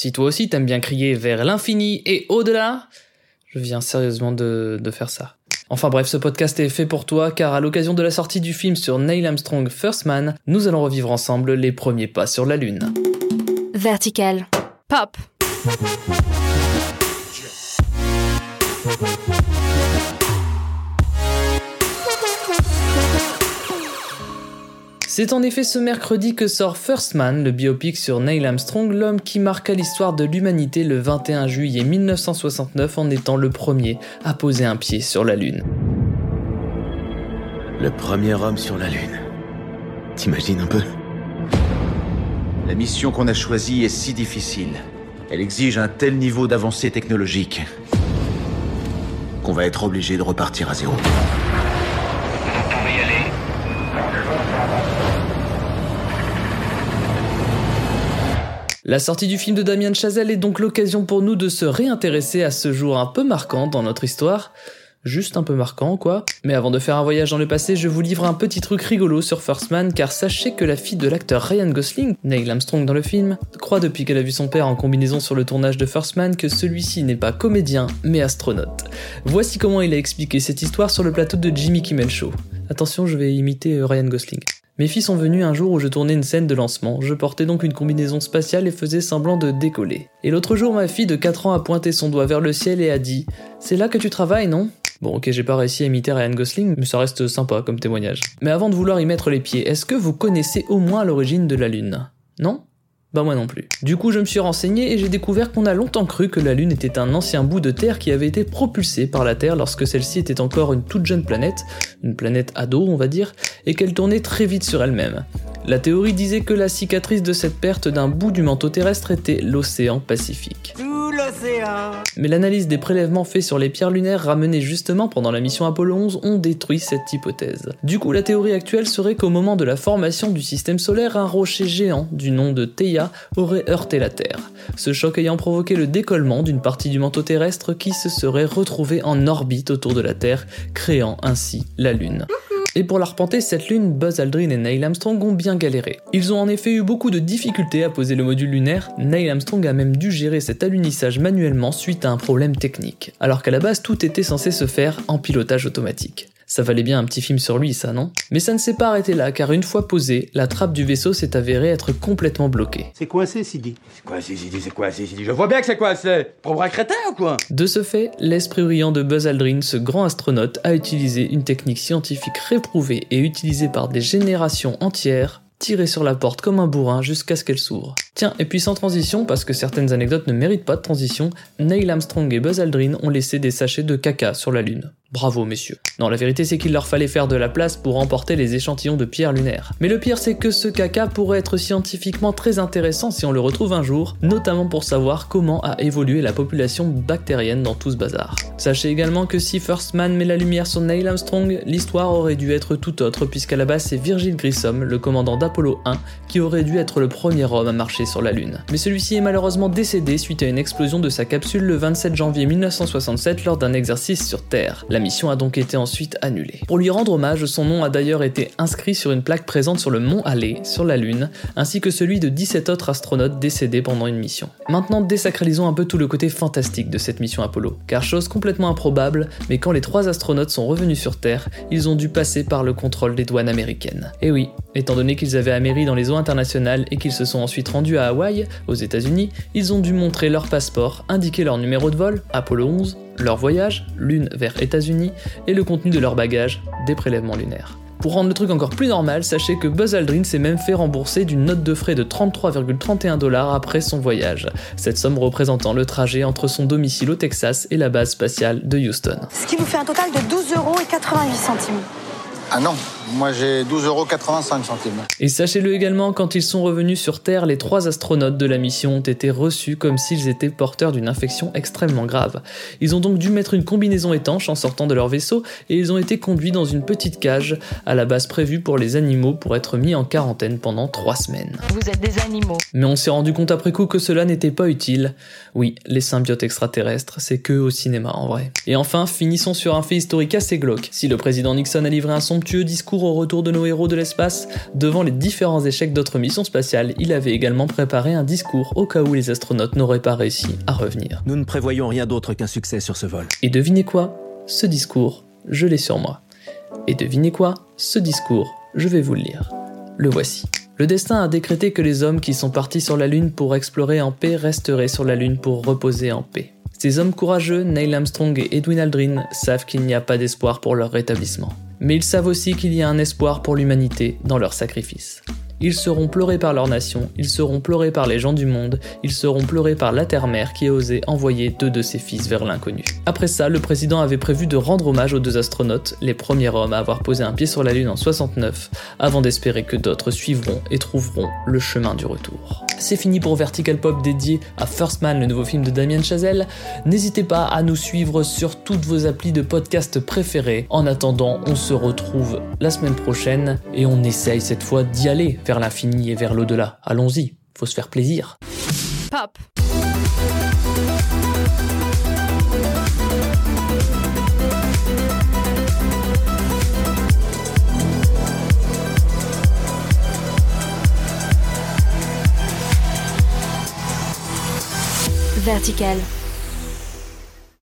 Si toi aussi t'aimes bien crier vers l'infini et au-delà, je viens sérieusement de, faire ça. Enfin bref, ce podcast est fait pour toi car à l'occasion de la sortie du film sur Neil Armstrong First Man, nous allons revivre ensemble les premiers pas sur la Lune. Vertical. Pop. C'est en effet ce mercredi que sort First Man, le biopic sur Neil Armstrong, l'homme qui marqua l'histoire de l'humanité le 21 juillet 1969 en étant le premier à poser un pied sur la Lune. Le premier homme sur la Lune. T'imagines un peu? La mission qu'on a choisie est si difficile. Elle exige un tel niveau d'avancée technologique qu'on va être obligé de repartir à zéro. La sortie du film de Damien Chazelle est donc l'occasion pour nous de se réintéresser à ce jour un peu marquant dans notre histoire. Juste un peu marquant, quoi. Mais avant de faire un voyage dans le passé, je vous livre un petit truc rigolo sur First Man, car sachez que la fille de l'acteur Ryan Gosling, Neil Armstrong dans le film, croit depuis qu'elle a vu son père en combinaison sur le tournage de First Man que celui-ci n'est pas comédien, mais astronaute. Voici comment il a expliqué cette histoire sur le plateau de Jimmy Kimmel Show. Attention, je vais imiter euh, Ryan Gosling. Mes filles sont venues un jour où je tournais une scène de lancement, je portais donc une combinaison spatiale et faisais semblant de décoller. Et l'autre jour, ma fille de 4 ans a pointé son doigt vers le ciel et a dit C'est là que tu travailles, non? Bon, ok, j'ai pas réussi à imiter Ryan Gosling, mais ça reste sympa comme témoignage. Mais avant de vouloir y mettre les pieds, est-ce que vous connaissez au moins l'origine de la Lune? Non? Bah moi non plus. Du coup, je me suis renseigné et j'ai découvert qu'on a longtemps cru que la Lune était un ancien bout de Terre qui avait été propulsé par la Terre lorsque celle-ci était encore une toute jeune planète, une planète ado on va dire, et qu'elle tournait très vite sur elle-même. La théorie disait que la cicatrice de cette perte d'un bout du manteau terrestre était l'océan Pacifique. Mais l'analyse des prélèvements faits sur les pierres lunaires ramenées justement pendant la mission Apollo 11 ont détruit cette hypothèse. Du coup, la théorie actuelle serait qu'au moment de la formation du système solaire, un rocher géant du nom de Theia aurait heurté la Terre. Ce choc ayant provoqué le décollement d'une partie du manteau terrestre qui se serait retrouvée en orbite autour de la Terre, créant ainsi la Lune. Et pour l'arpenter, cette lune, Buzz Aldrin et Neil Armstrong ont bien galéré. Ils ont en effet eu beaucoup de difficultés à poser le module lunaire, Neil Armstrong a même dû gérer cet alunissage manuellement suite à un problème technique, alors qu'à la base tout était censé se faire en pilotage automatique. Ça valait bien un petit film sur lui, ça, non? Mais ça ne s'est pas arrêté là, car une fois posée, la trappe du vaisseau s'est avérée être complètement bloquée. C'est coincé, Sidi. C'est coincé, Sidi, c'est coincé, Sidi. Je vois bien que c'est coincé. Pour un crétin ou quoi? De ce fait, l'esprit brillant de Buzz Aldrin, ce grand astronaute, a utilisé une technique scientifique réprouvée et utilisée par des générations entières tirer sur la porte comme un bourrin jusqu'à ce qu'elle s'ouvre. Tiens, et puis sans transition, parce que certaines anecdotes ne méritent pas de transition, Neil Armstrong et Buzz Aldrin ont laissé des sachets de caca sur la Lune. Bravo messieurs. Non, la vérité c'est qu'il leur fallait faire de la place pour emporter les échantillons de pierre lunaire. Mais le pire c'est que ce caca pourrait être scientifiquement très intéressant si on le retrouve un jour, notamment pour savoir comment a évolué la population bactérienne dans tout ce bazar. Sachez également que si First Man met la lumière sur Neil Armstrong, l'histoire aurait dû être tout autre puisqu'à la base c'est Virgil Grissom, le commandant d'Apollo 1, qui aurait dû être le premier homme à marcher sur la Lune. Mais celui-ci est malheureusement décédé suite à une explosion de sa capsule le 27 janvier 1967 lors d'un exercice sur Terre. La mission a donc été ensuite annulée. Pour lui rendre hommage, son nom a d'ailleurs été inscrit sur une plaque présente sur le mont Halley, sur la Lune, ainsi que celui de 17 autres astronautes décédés pendant une mission. Maintenant, désacralisons un peu tout le côté fantastique de cette mission Apollo, car chose complètement improbable, mais quand les trois astronautes sont revenus sur Terre, ils ont dû passer par le contrôle des douanes américaines. Et oui, étant donné qu'ils avaient améri dans les eaux internationales et qu'ils se sont ensuite rendus à Hawaï, aux États-Unis, ils ont dû montrer leur passeport, indiquer leur numéro de vol, Apollo 11, leur voyage, lune vers États-Unis, et le contenu de leur bagage, des prélèvements lunaires. Pour rendre le truc encore plus normal, sachez que Buzz Aldrin s'est même fait rembourser d'une note de frais de 33,31 dollars après son voyage, cette somme représentant le trajet entre son domicile au Texas et la base spatiale de Houston. Ce qui vous fait un total de 12 euros et 88 centimes. Ah non, moi j'ai 12,85 centimes. Et sachez-le également, quand ils sont revenus sur Terre, les trois astronautes de la mission ont été reçus comme s'ils étaient porteurs d'une infection extrêmement grave. Ils ont donc dû mettre une combinaison étanche en sortant de leur vaisseau et ils ont été conduits dans une petite cage à la base prévue pour les animaux pour être mis en quarantaine pendant trois semaines. Vous êtes des animaux. Mais on s'est rendu compte après coup que cela n'était pas utile. Oui, les symbiotes extraterrestres, c'est que au cinéma en vrai. Et enfin, finissons sur un fait historique assez glauque. Si le président Nixon a livré un somptueux discours au retour de nos héros de l'espace. Devant les différents échecs d'autres missions spatiales, il avait également préparé un discours au cas où les astronautes n'auraient pas réussi à revenir. Nous ne prévoyons rien d'autre qu'un succès sur ce vol. Et devinez quoi? Ce discours, je l'ai sur moi. Et devinez quoi? Ce discours, je vais vous le lire. Le voici. Le destin a décrété que les hommes qui sont partis sur la Lune pour explorer en paix resteraient sur la Lune pour reposer en paix. Ces hommes courageux, Neil Armstrong et Edwin Aldrin, savent qu'il n'y a pas d'espoir pour leur rétablissement. Mais ils savent aussi qu'il y a un espoir pour l'humanité dans leur sacrifice. Ils seront pleurés par leur nation, ils seront pleurés par les gens du monde, ils seront pleurés par la terre-mère qui a osé envoyer deux de ses fils vers l'inconnu. Après ça, le président avait prévu de rendre hommage aux deux astronautes, les premiers hommes à avoir posé un pied sur la Lune en 69, avant d'espérer que d'autres suivront et trouveront le chemin du retour. C'est fini pour Vertical Pop dédié à First Man, le nouveau film de Damien Chazelle. N'hésitez pas à nous suivre sur toutes vos applis de podcast préférés. En attendant, on se retrouve la semaine prochaine et on essaye cette fois d'y aller vers l'infini et vers l'au-delà. Allons-y, faut se faire plaisir. Vertical.